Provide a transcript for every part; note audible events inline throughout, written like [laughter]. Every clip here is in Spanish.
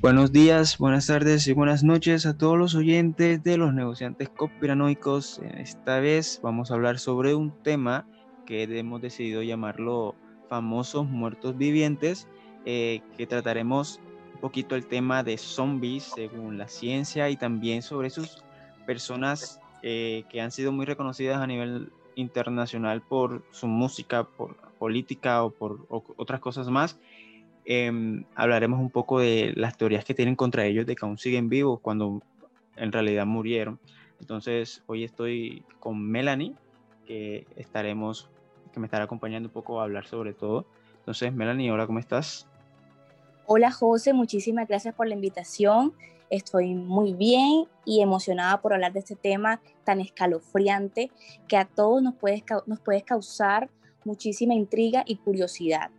Buenos días, buenas tardes y buenas noches a todos los oyentes de los negociantes conspiranoicos. Esta vez vamos a hablar sobre un tema que hemos decidido llamarlo famosos muertos vivientes, eh, que trataremos un poquito el tema de zombies según la ciencia y también sobre sus personas eh, que han sido muy reconocidas a nivel internacional por su música, por política o por otras cosas más. Em, hablaremos un poco de las teorías que tienen contra ellos de que aún siguen vivos cuando en realidad murieron. Entonces, hoy estoy con Melanie, que estaremos, que me estará acompañando un poco a hablar sobre todo. Entonces, Melanie, hola, ¿cómo estás? Hola, José, muchísimas gracias por la invitación. Estoy muy bien y emocionada por hablar de este tema tan escalofriante que a todos nos puede, nos puede causar muchísima intriga y curiosidad.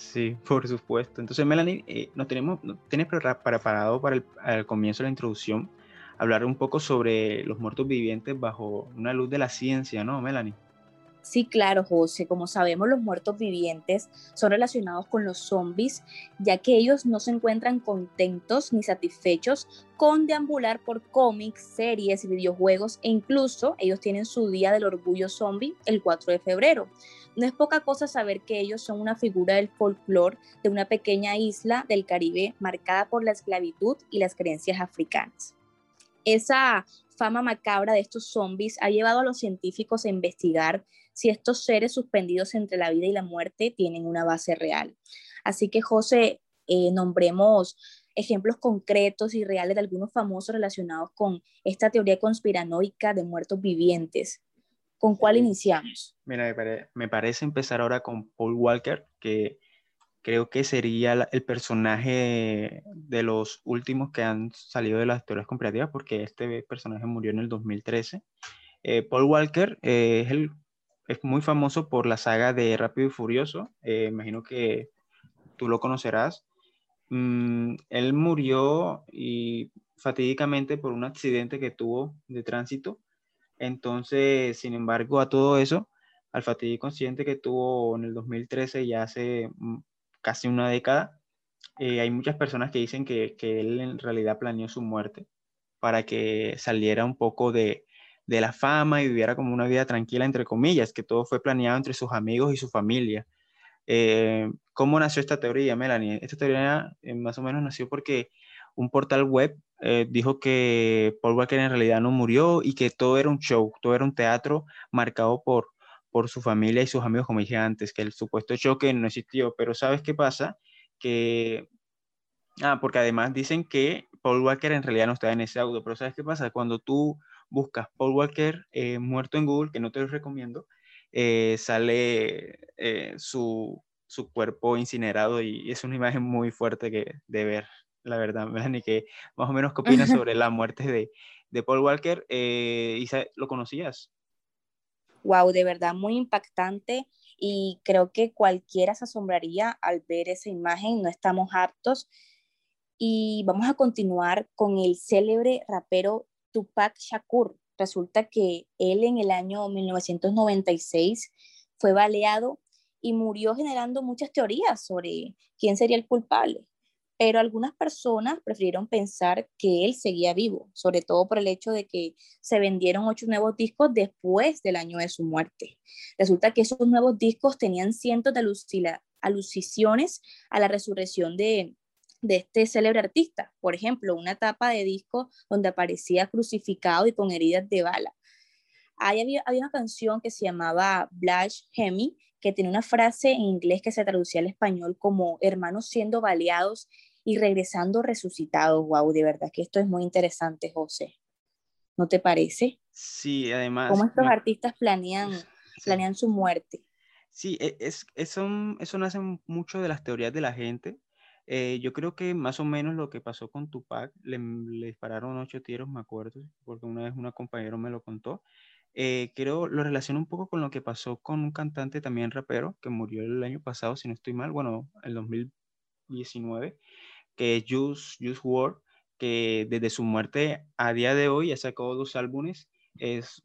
Sí, por supuesto. Entonces, Melanie, eh, nos tenemos, ¿tienes preparado para el, comienzo de la introducción hablar un poco sobre los muertos vivientes bajo una luz de la ciencia, ¿no, Melanie? Sí, claro, José. Como sabemos, los muertos vivientes son relacionados con los zombies, ya que ellos no se encuentran contentos ni satisfechos con deambular por cómics, series y videojuegos, e incluso ellos tienen su Día del Orgullo Zombie el 4 de febrero. No es poca cosa saber que ellos son una figura del folclore de una pequeña isla del Caribe marcada por la esclavitud y las creencias africanas. Esa fama macabra de estos zombies ha llevado a los científicos a investigar si estos seres suspendidos entre la vida y la muerte tienen una base real. Así que, José, eh, nombremos ejemplos concretos y reales de algunos famosos relacionados con esta teoría conspiranoica de muertos vivientes. ¿Con cuál iniciamos? Mira, me, parece empezar ahora con Paul Walker, que creo que sería el personaje de los últimos que han salido de las teorías conspirativas, porque este personaje murió en el 2013. Eh, Paul Walker eh, es el es muy famoso por la saga de Rápido y Furioso. Eh, imagino que tú lo conocerás. Mm, él murió y fatídicamente por un accidente que tuvo de tránsito. Entonces, sin embargo, a todo eso, al fatídico accidente que tuvo en el 2013, ya hace mm, casi una década, eh, hay muchas personas que dicen que, que él en realidad planeó su muerte para que saliera un poco de, de la fama y viviera como una vida tranquila, entre comillas, que todo fue planeado entre sus amigos y su familia. Eh, ¿Cómo nació esta teoría, Melanie? Esta teoría eh, más o menos nació porque un portal web eh, dijo que Paul Walker en realidad no murió y que todo era un show, todo era un teatro marcado por, por su familia y sus amigos, como dije antes, que el supuesto choque no existió. Pero ¿sabes qué pasa? Que... Ah, porque además dicen que Paul Walker en realidad no estaba en ese auto, pero ¿sabes qué pasa? Cuando tú buscas Paul Walker eh, muerto en Google, que no te lo recomiendo, eh, sale eh, su, su, cuerpo incinerado y es una imagen muy fuerte que, de ver, la verdad, [laughs] Melanie, que más o menos qué opinas [laughs] sobre la muerte de, de Paul Walker. ¿Y lo conocías? Wow, de verdad, muy impactante y creo que cualquiera se asombraría al ver esa imagen, no estamos aptos. Y vamos a continuar con el célebre rapero Tupac Shakur. Resulta que él en el año 1996 fue baleado y murió generando muchas teorías sobre quién sería el culpable. Pero algunas personas prefirieron pensar que él seguía vivo, sobre todo por el hecho de que se vendieron ocho nuevos discos después del año de su muerte. Resulta que esos nuevos discos tenían cientos de alusiones a la resurrección de, de este célebre artista. Por ejemplo, una tapa de disco donde aparecía crucificado y con heridas de bala. Ahí había, una canción que se llamaba Blush Hemi, que tiene una frase en inglés que se traducía al español como hermanos siendo baleados y regresando resucitados. Wow, de verdad que esto es muy interesante, José. ¿No te parece? Sí, además. ¿Cómo estos artistas planean, [laughs] planean su muerte? Sí, e, es, eso, eso nace mucho de las teorías de la gente, eh, yo creo que más o menos lo que pasó con Tupac, le, le, dispararon ocho tiros, me acuerdo, porque una vez una compañera me lo contó. Eh, creo, lo relaciono un poco con lo que pasó con un cantante también rapero que murió el año pasado, si no estoy mal, bueno, el 2019, que es Juice, Juice WRLD, que desde su muerte a día de hoy ha sacado dos álbumes, es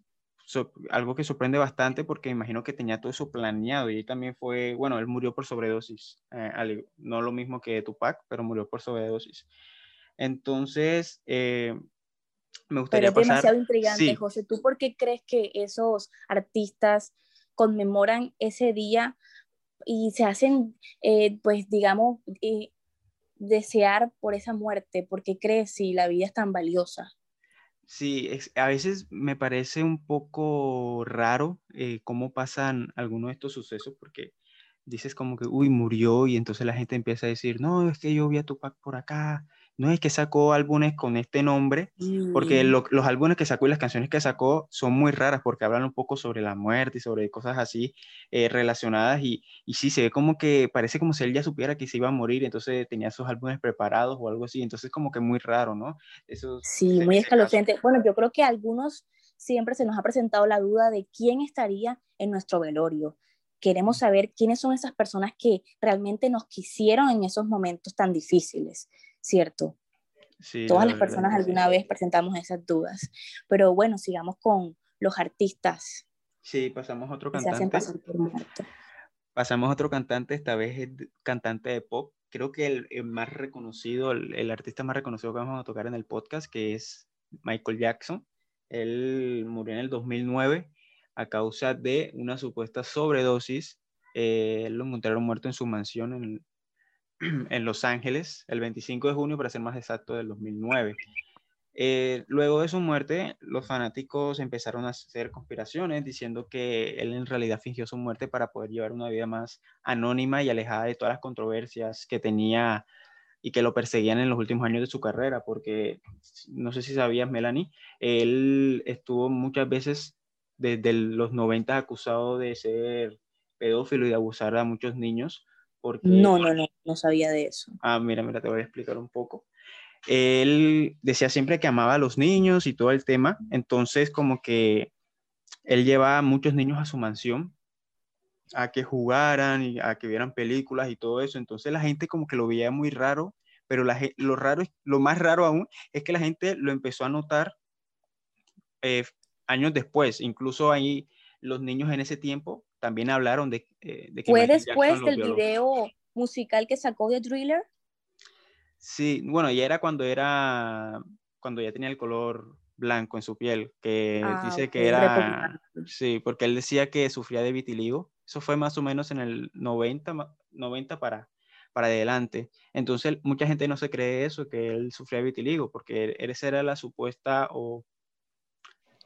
algo que sorprende bastante porque imagino que tenía todo eso planeado y también fue, bueno, él murió por sobredosis, eh, no lo mismo que Tupac, pero murió por sobredosis. Entonces, eh, me gustaría pero es demasiado intrigante, José. ¿Tú por qué crees que esos artistas conmemoran ese día y se hacen, eh, pues, digamos, desear por esa muerte? ¿Por qué crees si la vida es tan valiosa? Sí, a veces me parece un poco raro eh, cómo pasan algunos de estos sucesos porque dices como que, uy, murió y entonces la gente empieza a decir, no, es que yo vi a Tupac por acá no es que sacó álbumes con este nombre, porque mm. los álbumes que sacó y las canciones que sacó son muy raras porque hablan un poco sobre la muerte y sobre cosas así eh, relacionadas y, y sí, se ve como que parece como si él ya supiera que se iba a morir, entonces tenía sus álbumes preparados o algo así, entonces como que muy raro, ¿no? Eso, sí, muy escalofriante. Bueno, yo creo que a algunos siempre se nos ha presentado la duda de quién estaría en nuestro velorio. Queremos saber quiénes son esas personas que realmente nos quisieron en esos momentos tan difíciles. ¿Cierto? Todas las personas alguna vez presentamos esas dudas. Pero bueno, sigamos con los artistas. Sí, pasamos a otro cantante. Pasamos a otro cantante, esta vez es cantante de pop. Creo que el, más reconocido, el, artista más reconocido que vamos a tocar en el podcast, que es Michael Jackson. Él murió en el 2009 a causa de una supuesta sobredosis. Eh, lo encontraron muerto en su mansión en, [clears throat] en Los Ángeles el 25 de junio, para ser más exacto, del 2009. Eh, luego de su muerte, los fanáticos empezaron a hacer conspiraciones diciendo que él en realidad fingió su muerte para poder llevar una vida más anónima y alejada de todas las controversias que tenía y que lo perseguían en los últimos años de su carrera, porque no sé si sabías, Melanie, él estuvo muchas veces desde los 90 acusado de ser pedófilo y de abusar a muchos niños no, no, no, no sabía de eso. Ah, mira, mira, te voy a explicar un poco. Él decía siempre que amaba a los niños y todo el tema, entonces como que él llevaba a muchos niños a su mansión a que jugaran y a que vieran películas y todo eso, entonces la gente como que lo veía muy raro, pero la, lo, raro, lo más raro aún es que la gente lo empezó a notar eh, años después, incluso ahí los niños en ese tiempo también hablaron de, eh, de que... ¿Fue después del video musical que sacó de Thriller? Sí, bueno, ya era cuando era, cuando ya tenía el color blanco en su piel, que ah, dice que era, sí, porque él decía que sufría de vitiligo, eso fue más o menos en el 90, 90 para, para adelante. Entonces, mucha gente no se cree eso, que él sufría de vitiligo, porque esa era la supuesta o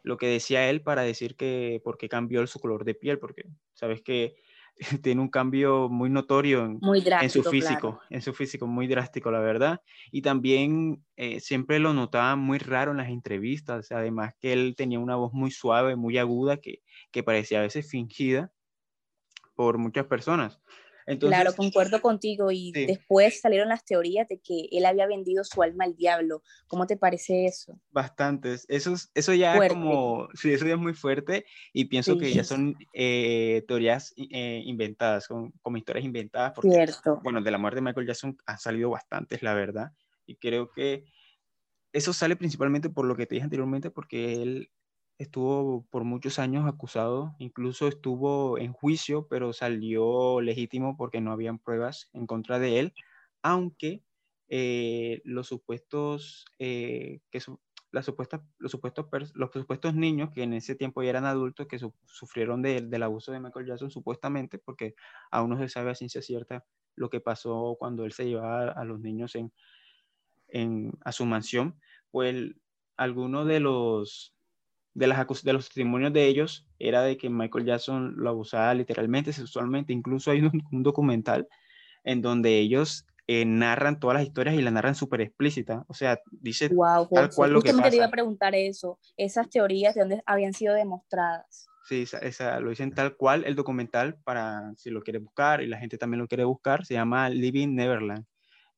lo que decía él para decir que por qué cambió su color de piel, porque sabes que [laughs] tiene un cambio muy notorio en, su físico, en su físico, muy drástico, la verdad. Y también eh, siempre lo notaba muy raro en las entrevistas, además que él tenía una voz muy suave, muy aguda, que, que parecía a veces fingida por muchas personas claro, concuerdo contigo. Y después salieron las teorías de que él había vendido su alma al diablo. ¿Cómo te parece eso? Bastantes. Eso, eso ya como, [laughs] sí, eso ya es muy fuerte y pienso que ya son eh, teorías eh, inventadas, como historias inventadas. Porque, Cierto. Bueno, de la muerte de Michael Jackson han salido bastantes, la verdad. Y creo que eso sale principalmente por lo que te dije anteriormente, porque él estuvo por muchos años acusado, incluso estuvo en juicio, pero salió legítimo porque no habían pruebas en contra de él, aunque eh, los supuestos eh, que las supuestas, los, supuestos los supuestos niños que en ese tiempo ya eran adultos que sufrieron del abuso de Michael Jackson supuestamente, porque aún no se sabe a ciencia cierta lo que pasó cuando él se llevaba a los niños en, en a su mansión, pues algunos de los de, las, de los testimonios de ellos era de que Michael Jackson lo abusaba literalmente, sexualmente. Incluso hay un, documental en donde ellos eh, narran todas las historias y las narran súper explícita. O sea, dice tal cual lo que pasa. te iba a preguntar eso, esas teorías de dónde habían sido demostradas. Sí, esa, lo dicen tal cual el documental para si lo quiere buscar y la gente también lo quiere buscar, se llama Living Neverland.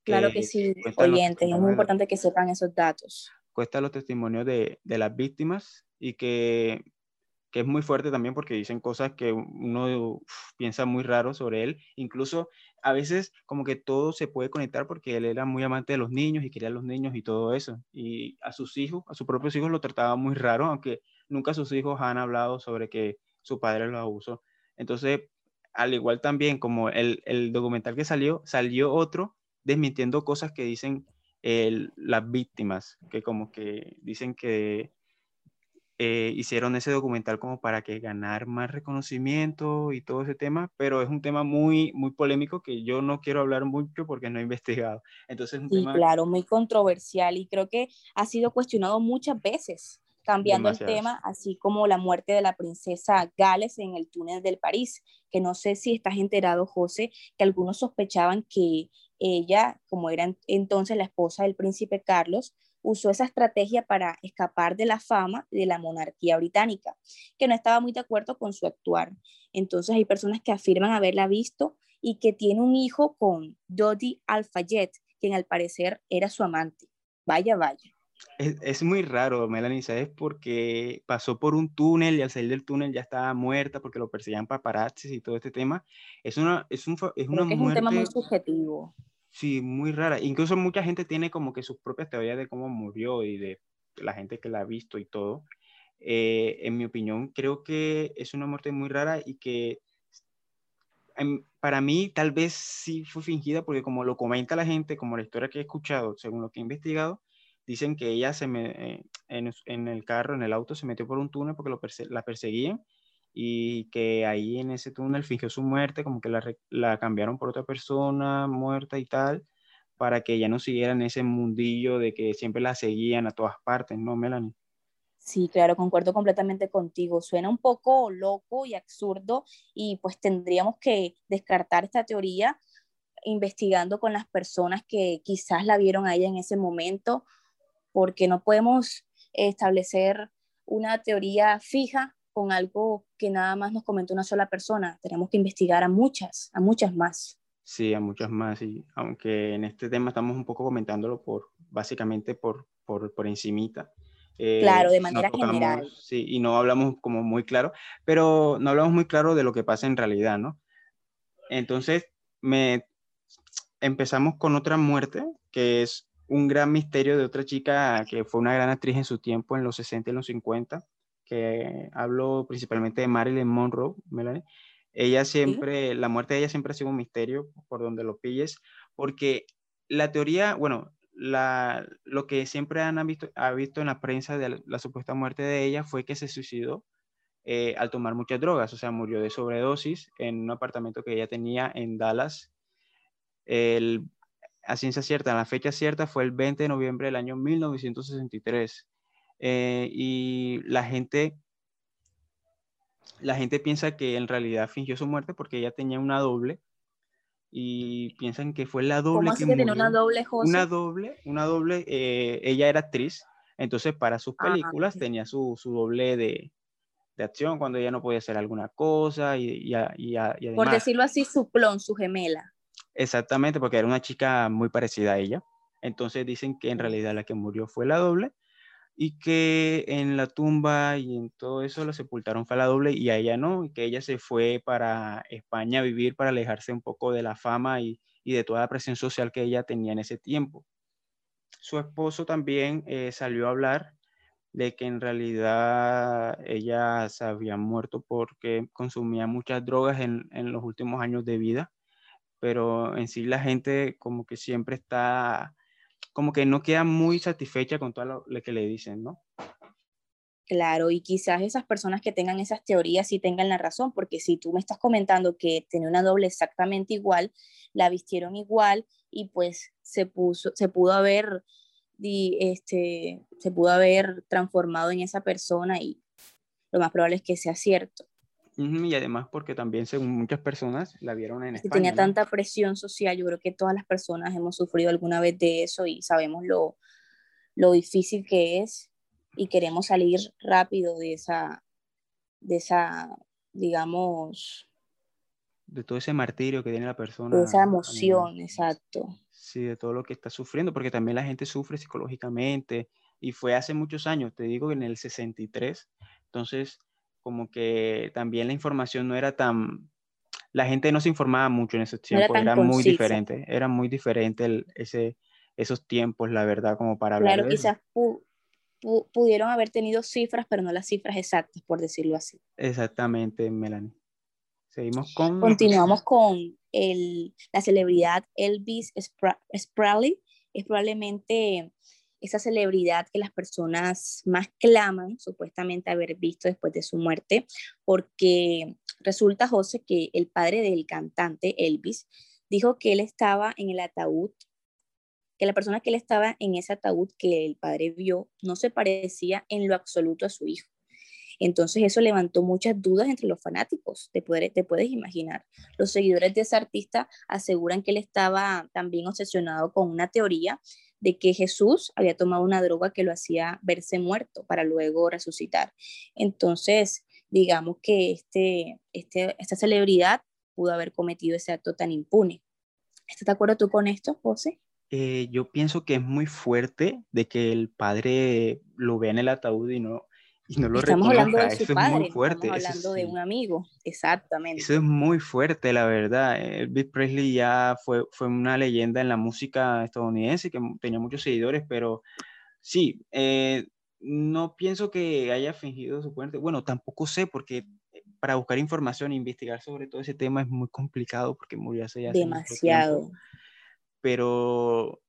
Claro que sí, oyentes, es muy importante que sepan esos datos. Cuesta los testimonios de, de las víctimas y que que es muy fuerte también porque dicen cosas que uno piensa muy raro sobre él. Incluso a veces como que todo se puede conectar porque él era muy amante de los niños y quería a los niños y todo eso. Y a sus hijos, a sus propios hijos lo trataba muy raro, aunque nunca sus hijos han hablado sobre que su padre los abusó. Entonces, al igual también como el, el documental que salió, salió otro desmintiendo cosas que dicen las víctimas, que como que dicen que eh, hicieron ese documental como para que ganar más reconocimiento y todo ese tema, pero es un tema muy, muy polémico que yo no quiero hablar mucho porque no he [laughs] investigado. Entonces, sí, claro, muy controversial y creo que ha sido cuestionado muchas veces, cambiando el tema, así como la muerte de la princesa Gales en el túnel del París, que no sé si estás enterado, José, que algunos sospechaban que ella, como era entonces la esposa del príncipe Carlos, usó esa estrategia para escapar de la fama de la monarquía británica, que no estaba muy de acuerdo con su actuar. Entonces hay personas que afirman haberla visto y que tiene un hijo con Dodi Al-Fayed, quien al parecer era su amante. Vaya, vaya. Es, muy raro, Melanie, ¿sabes? Porque pasó por un túnel y al salir del túnel ya estaba muerta porque lo perseguían paparazzis y todo este tema. Es una, es un, es una es un tema muy subjetivo. Sí, muy rara. Incluso mucha gente tiene como que sus propias teorías de cómo murió y de la gente que la ha visto y todo. Eh, en mi opinión, creo que es una muerte muy rara y que em, para mí tal vez sí fue fingida porque como lo comenta la gente, como la historia que he escuchado, según lo que he investigado, dicen que ella se me, eh, en, el carro, en el auto, se metió por un túnel porque lo la perseguían y que ahí en ese túnel fingió su muerte, como que la, la, cambiaron por otra persona muerta y tal, para que ella no siguiera en ese mundillo de que siempre la seguían a todas partes, ¿no, Melanie? Sí, claro, concuerdo completamente contigo. Suena un poco loco y absurdo y pues tendríamos que descartar esta teoría investigando con las personas que quizás la vieron a ella en ese momento, porque no podemos establecer una teoría fija con algo que nada más nos comentó una sola persona. Tenemos que investigar a muchas, a muchas más. Sí, a muchas más. Y aunque en este tema estamos un poco comentándolo por, básicamente por, por, por encimita. Eh, claro, de manera general. Sí, y no hablamos como muy claro, pero no hablamos muy claro de lo que pasa en realidad, ¿no? Entonces, me empezamos con otra muerte, que es un gran misterio de otra chica que fue una gran actriz en su tiempo, en los 60 y los 50, que hablo principalmente de Marilyn Monroe, Melanie, ella siempre, la muerte de ella siempre ha sido un misterio por donde lo pilles, porque la teoría, bueno, la, lo que siempre han visto, ha visto en la prensa de la, supuesta muerte de ella fue que se suicidó eh, al tomar muchas drogas, o sea, murió de sobredosis en un apartamento que ella tenía en Dallas. El, a ciencia cierta, la fecha cierta fue el 20 de noviembre del año 1963. Eh, y la gente, la gente piensa que en realidad fingió su muerte porque ella tenía una doble y piensan que fue la doble. ¿Cómo que, tenía una doble, José? Una doble, una doble, eh, ella era actriz, entonces para sus ah, películas tenía su, su doble de, de, acción cuando ella no podía hacer alguna cosa y, y, y, además, Por decirlo así, su clon, su gemela. Exactamente, porque era una chica muy parecida a ella. Entonces dicen que en realidad la que murió fue la doble y que en la tumba y en todo eso la sepultaron fue la doble y a ella no, y que ella se fue para España a vivir para alejarse un poco de la fama y, y de toda la presión social que ella tenía en ese tiempo. Su esposo también eh, salió a hablar de que en realidad ella se había muerto porque consumía muchas drogas en, en los últimos años de vida, pero en sí la gente como que siempre está como que no queda muy satisfecha con todo lo, que le dicen, ¿no? Claro, y quizás esas personas que tengan esas teorías sí tengan la razón, porque si tú me estás comentando que tenía una doble exactamente igual, la vistieron igual y pues se, puso, se pudo haber este, se pudo haber transformado en esa persona y lo más probable es que sea cierto. Y además porque también, según muchas personas, la vieron en España. Tenía tanta presión social, yo creo que todas las personas hemos sufrido alguna vez de eso y sabemos lo, lo difícil que es y queremos salir rápido de esa, de esa, digamos... De todo ese martirio que tiene la persona. De esa emoción, exacto. Sí, de todo lo que está sufriendo, porque también la gente sufre psicológicamente y fue hace muchos años, te digo, en el 63, entonces como que también la información no era tan, la gente no se informaba mucho en esos tiempos, era, muy diferente, era muy diferente ese, esos tiempos, la verdad, como para hablar. Claro, quizás pudieron haber tenido cifras, pero no las cifras exactas, por decirlo así. Exactamente, Melanie. Seguimos con... Continuamos con el, la celebridad Elvis Presley. Es probablemente esa celebridad que las personas más claman supuestamente haber visto después de su muerte, porque resulta, José, que el padre del cantante Elvis dijo que él estaba en el ataúd, que la persona que él estaba en ese ataúd que el padre vio no se parecía en lo absoluto a su hijo. Entonces eso levantó muchas dudas entre los fanáticos, te, te puedes imaginar. Los seguidores de ese artista aseguran que él estaba también obsesionado con una teoría de que Jesús había tomado una droga que lo hacía verse muerto para luego resucitar. Entonces, digamos que este, este, esta celebridad pudo haber cometido ese acto tan impune. ¿Estás de acuerdo tú con esto, José? Eh, yo pienso que es muy fuerte de que el padre lo vea en el ataúd y no, y no lo estamos hablando de su padre, estamos hablando de un amigo, exactamente. Eso es muy fuerte, la verdad. Elvis Presley ya fue, fue una leyenda en la música estadounidense que tenía muchos seguidores, pero sí, eh, no pienso que haya fingido su muerte. Bueno, tampoco sé, porque para buscar información e investigar sobre todo ese tema es muy complicado porque murió hace ya demasiado. pero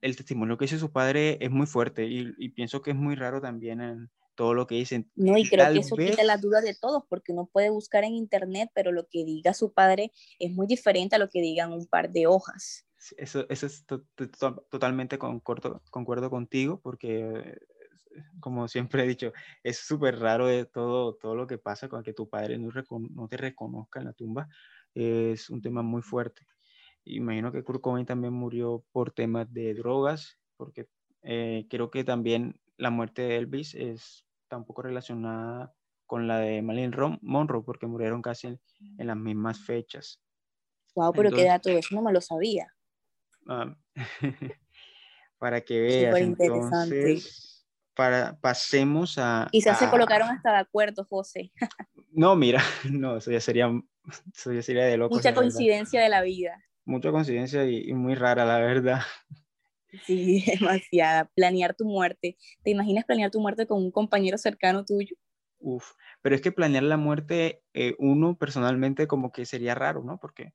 el testimonio que hizo su padre es muy fuerte y, y pienso que es muy raro también en todo lo que dicen. No, y creo que eso quita las dudas de todos, porque uno puede buscar en internet, pero lo que diga su padre es muy diferente a lo que digan un par de hojas. Eso, eso es totalmente concuerdo, concuerdo contigo, porque como siempre he dicho, es súper raro de todo, todo lo que pasa con que tu padre no, no, te reconozca en la tumba. Es un tema muy fuerte. Imagino que Kurt Cobain también murió por temas de drogas, porque eh, creo que también la muerte de Elvis es tampoco relacionada con la de Marilyn Monroe, porque murieron casi en, las mismas fechas. Wow, pero qué dato, eso no me lo sabía. Ah, [laughs] para que veas, entonces, para, pasemos a... Quizás se colocaron hasta de acuerdo, José. no, mira, [laughs] no, eso ya sería, eso ya sería de loco. Mucha coincidencia de la vida. Mucha coincidencia y muy rara, la verdad. Sí, [laughs] demasiada. Planear tu muerte. ¿Te imaginas planear tu muerte con un compañero cercano tuyo? Uf, pero es que planear la muerte eh, uno personalmente como que sería raro, ¿no? Porque,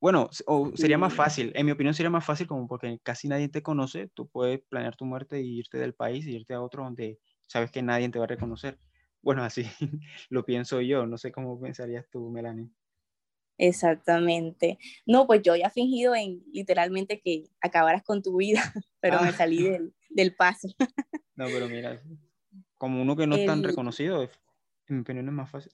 bueno, o sería más fácil, en mi opinión sería más fácil como porque casi nadie te conoce, tú puedes planear tu muerte y irte del país y irte a otro donde sabes que nadie te va a reconocer. Bueno, así [laughs] lo pienso yo, no sé cómo pensarías tú, Melanie. Exactamente. No, pues yo ya he fingido en literalmente que acabaras con tu vida, [laughs] pero me ah. salí del, del paso. [laughs] No, pero mira, como uno que no es tan reconocido, en mi opinión es más fácil.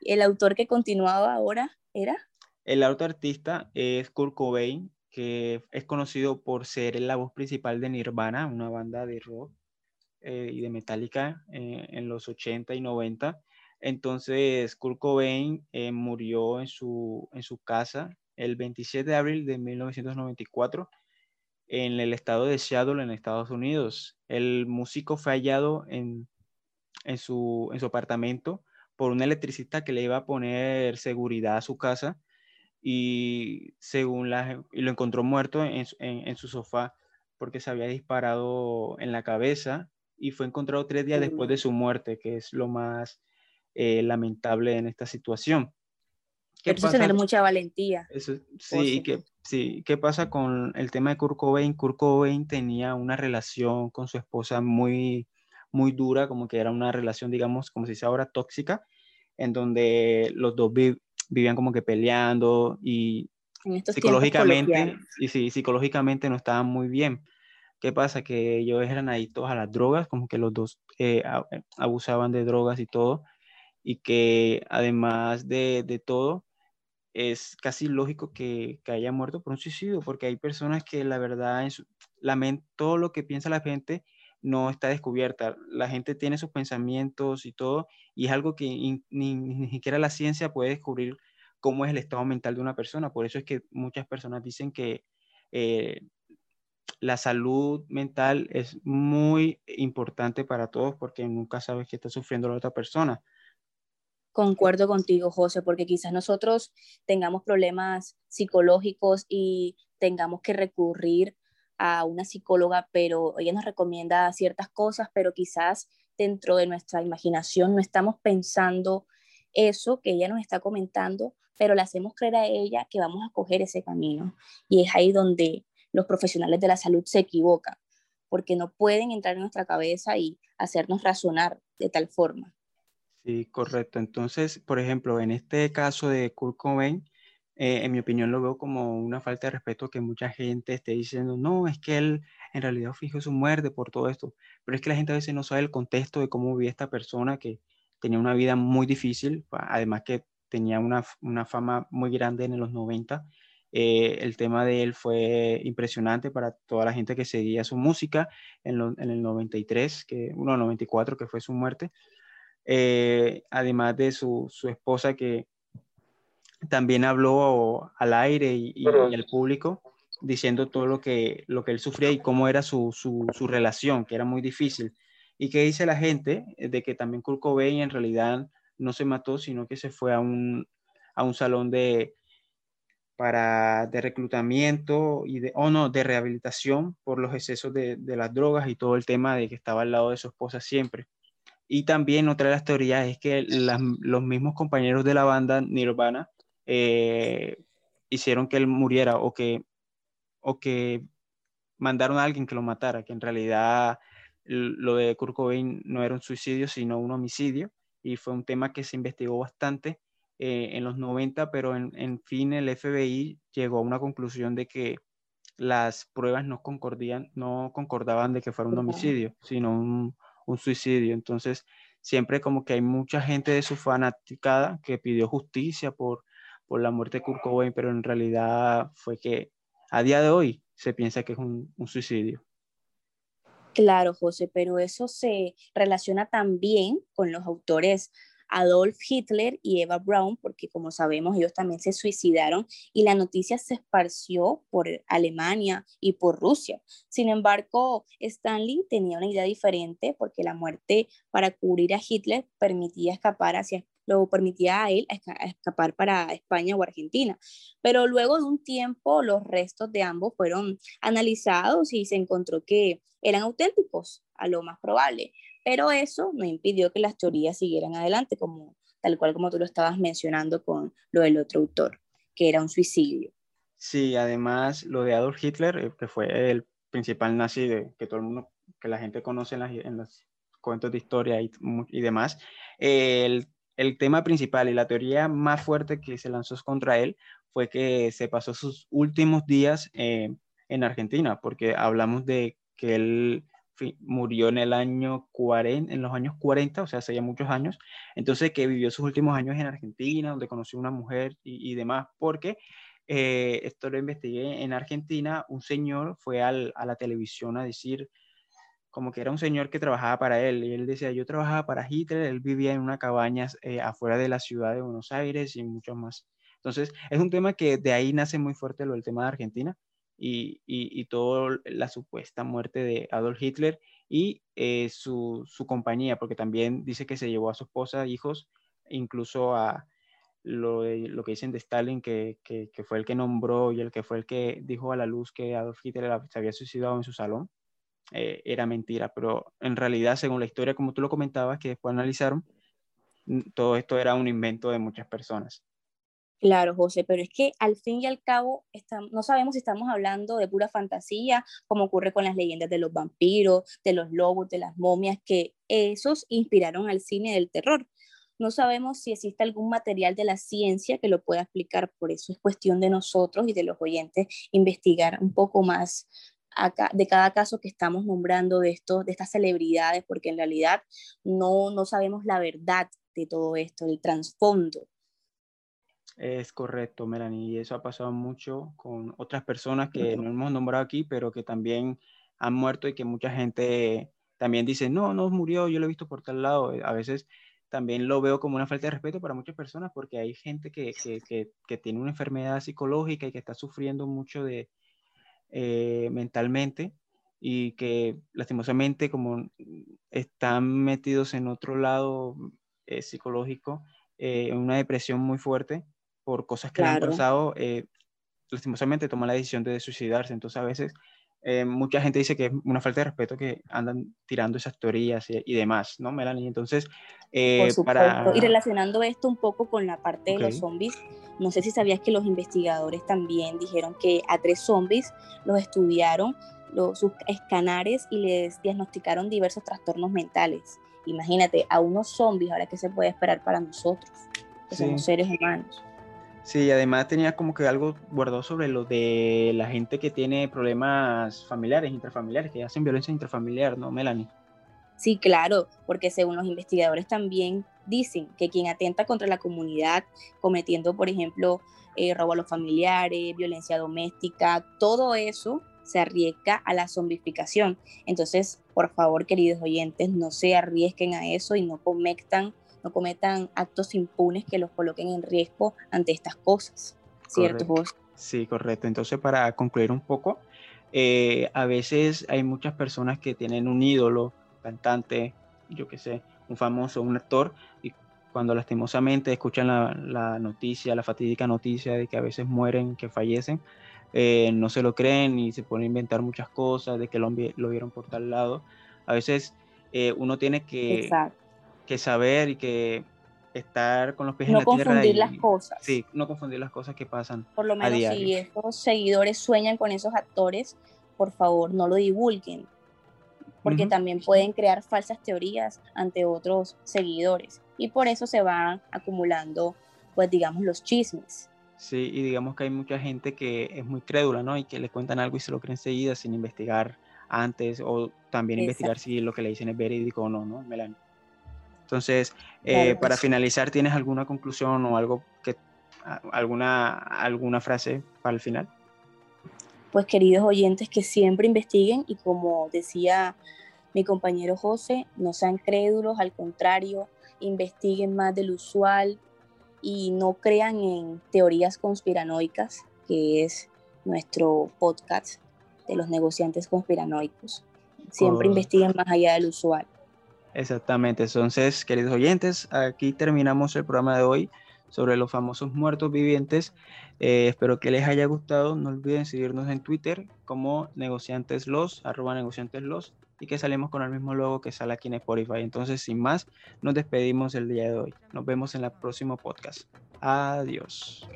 ¿El autor que continuaba ahora era? El autor artista es Kurt Cobain, que es conocido por ser la voz principal de Nirvana, una banda de rock eh, y de Metallica eh, en los 80 y 90 entonces, Kurt Cobain eh, murió en su, en su casa el 27 de abril de 1994 en el estado de Seattle, en Estados Unidos. El músico fue hallado en, en, su, en su apartamento por un electricista que le iba a poner seguridad a su casa y, según la, y lo encontró muerto en, en, en, su sofá porque se había disparado en la cabeza y fue encontrado tres días después de su muerte, que es lo más eh, lamentable en esta situación. ¿Qué pasa? tener mucha valentía. sí, que, sí, ¿qué pasa con el tema de Kurt Cobain? Kurt Cobain tenía una relación con su esposa muy, muy dura, como que era una relación, digamos, como se dice ahora, tóxica, en donde los dos vivían como que peleando y psicológicamente, y sí, psicológicamente no estaban muy bien. ¿Qué pasa? Que ellos eran adictos a las drogas, como que los dos eh, abusaban de drogas y todo y que además de, todo, es casi lógico que, haya muerto por un suicidio, porque hay personas que la verdad, en su, todo lo que piensa la gente no está descubierta. La gente tiene sus pensamientos y todo, y es algo que ni, ni, siquiera la ciencia puede descubrir cómo es el estado mental de una persona. Por eso es que muchas personas dicen que eh, la salud mental es muy importante para todos porque nunca sabes qué está sufriendo la otra persona. Concuerdo contigo, José, porque quizás nosotros tengamos problemas psicológicos y tengamos que recurrir a una psicóloga, pero ella nos recomienda ciertas cosas, pero quizás dentro de nuestra imaginación no estamos pensando eso que ella nos está comentando, pero le hacemos creer a ella que vamos a coger ese camino. Y es ahí donde los profesionales de la salud se equivocan, porque no pueden entrar en nuestra cabeza y hacernos razonar de tal forma. Sí, correcto. Entonces, por ejemplo, en este caso de Kurt Cobain, eh, en mi opinión lo veo como una falta de respeto que mucha gente esté diciendo, no, es que él en realidad fijó su muerte por todo esto, pero es que la gente a veces no sabe el contexto de cómo vivía esta persona que tenía una vida muy difícil, además que tenía una, una fama muy grande en los 90. Eh, el tema de él fue impresionante para toda la gente que seguía su música en, en el 93, que, no, 94, que fue su muerte. Eh, además de su, su, esposa que también habló al aire y, al público diciendo todo lo que, lo que él sufría y cómo era su, su, su, relación, que era muy difícil. Y que dice la gente de que también Kurt Cobain en realidad no se mató, sino que se fue a un, a un salón de, para, de reclutamiento y de, o no, de rehabilitación por los excesos de, de las drogas y todo el tema de que estaba al lado de su esposa siempre. Y también otra de las teorías es que los mismos compañeros de la banda Nirvana eh, hicieron que él muriera o que, o que mandaron a alguien que lo matara, que en realidad lo de Kurt Cobain no era un suicidio, sino un homicidio. Y fue un tema que se investigó bastante eh, en los 90, pero en, en, fin el FBI llegó a una conclusión de que las pruebas no concordían, no concordaban de que fuera un homicidio, sino un, un suicidio. Entonces, siempre como que hay mucha gente de su fanaticada que pidió justicia por, por la muerte de Kurt Cobain, pero en realidad fue que a día de hoy se piensa que es un, un suicidio. Claro, José, pero eso se relaciona también con los autores Adolf Hitler y Eva Braun, porque como sabemos ellos también se suicidaron y la noticia se esparció por Alemania y por Rusia. Sin embargo, Stanley tenía una idea diferente porque la muerte para cubrir a Hitler permitía escapar hacia lo permitía a él escapar para España o Argentina. Pero luego de un tiempo, los restos de ambos fueron analizados y se encontró que eran auténticos, a lo más probable. Pero eso no impidió que las teorías siguieran adelante, como, tal cual como tú lo estabas mencionando con lo del otro autor, que era un suicidio. Sí, además lo de Adolf Hitler, eh, que fue el principal nazi de, que todo el mundo, que la gente conoce en, los cuentos de historia y, y demás, el, el, tema principal y la teoría más fuerte que se lanzó contra él fue que se pasó sus últimos días eh, en Argentina, porque hablamos de que él murió en el año 40, en los años 40, o sea, hace ya muchos años, entonces que vivió sus últimos años en Argentina, donde conoció una mujer y, demás, porque eh, esto lo investigué en Argentina, un señor fue a la televisión a decir como que era un señor que trabajaba para él, y él decía, yo trabajaba para Hitler, él vivía en una cabaña eh, afuera de la ciudad de Buenos Aires y mucho más. Entonces, es un tema que de ahí nace muy fuerte lo del tema de Argentina, y, y, toda la supuesta muerte de Adolf Hitler y eh, su, su, compañía, porque también dice que se llevó a su esposa, hijos, incluso a lo, lo que dicen de Stalin, que, que, que, fue el que nombró y el que fue el que dijo a la luz que Adolf Hitler se había suicidado en su salón. Eh, era mentira, pero en realidad, según la historia, como tú lo comentabas, que después analizaron, todo esto era un invento de muchas personas. Claro, José, pero es que al fin y al cabo no sabemos si estamos hablando de pura fantasía, como ocurre con las leyendas de los vampiros, de los lobos, de las momias, que esos inspiraron al cine del terror. No sabemos si existe algún material de la ciencia que lo pueda explicar, por eso es cuestión de nosotros y de los oyentes investigar un poco más de cada caso que estamos nombrando de, esto, de estas celebridades, porque en realidad no, no sabemos la verdad de todo esto, el trasfondo. Es correcto, Melanie, y eso ha pasado mucho con otras personas que no hemos nombrado aquí, pero que también han muerto y que mucha gente también dice, no, no murió, yo lo he visto por tal lado. A veces también lo veo como una falta de respeto para muchas personas porque hay gente que, que, que, que tiene una enfermedad psicológica y que está sufriendo mucho de, eh, mentalmente y que lastimosamente como están metidos en otro lado eh, psicológico, en una depresión muy fuerte por cosas que le han pasado, lastimosamente toman la decisión de suicidarse. Entonces a veces eh, mucha gente dice que es una falta de respeto que andan tirando esas teorías y, demás, ¿no, Melanie? Entonces, eh, para... Y relacionando esto un poco con la parte de los zombies, no sé si sabías que los investigadores también dijeron que a tres zombies los estudiaron, los, sus escanares y les diagnosticaron diversos trastornos mentales. Imagínate, a unos zombies, ahora qué se puede esperar para nosotros, que somos seres humanos. Sí, además tenía como que algo guardado sobre lo de la gente que tiene problemas familiares, intrafamiliares, que hacen violencia intrafamiliar, ¿no, Melanie? Sí, claro, porque según los investigadores también dicen que quien atenta contra la comunidad, cometiendo, por ejemplo, eh, robo a los familiares, violencia doméstica, todo eso se arriesga a la zombificación. Entonces, por favor, queridos oyentes, no se arriesguen a eso y no cometan no cometan actos impunes que los coloquen en riesgo ante estas cosas. ¿Cierto? Sí, correcto. Entonces, para concluir un poco, eh, a veces hay muchas personas que tienen un ídolo, cantante, yo qué sé, un famoso, un actor, y cuando lastimosamente escuchan la, noticia, la fatídica noticia de que a veces mueren, que fallecen, eh, no se lo creen y se ponen a inventar muchas cosas de que lo, lo vieron por tal lado. A veces eh, uno tiene que, que saber y que estar con los pies en la tierra. No confundir las cosas. Sí, no confundir las cosas que pasan. Por lo menos si esos seguidores sueñan con esos actores, por favor no lo divulguen, porque también pueden crear falsas teorías ante otros seguidores y por eso se van acumulando, pues digamos, los chismes. Sí, y digamos que hay mucha gente que es muy crédula, ¿no? Y que le cuentan algo y se lo creen enseguida sin investigar antes o también investigar si lo que le dicen es verídico o no, ¿no, Melanie? Entonces, eh, para finalizar, ¿tienes alguna conclusión o algo que alguna, alguna frase para el final? Pues queridos oyentes, que siempre investiguen y como decía mi compañero José, no sean crédulos, al contrario, investiguen más del usual y no crean en teorías conspiranoicas, que es nuestro podcast de los negociantes conspiranoicos. Siempre investiguen más allá del usual. Exactamente. Entonces, queridos oyentes, aquí terminamos el programa de hoy sobre los famosos muertos vivientes. Eh, espero que les haya gustado. No olviden seguirnos en Twitter como negociantes los, arroba negociantes los, y que salimos con el mismo logo que sale aquí en Spotify. Entonces, sin más, nos despedimos el día de hoy. Nos vemos en el próximo podcast. Adiós.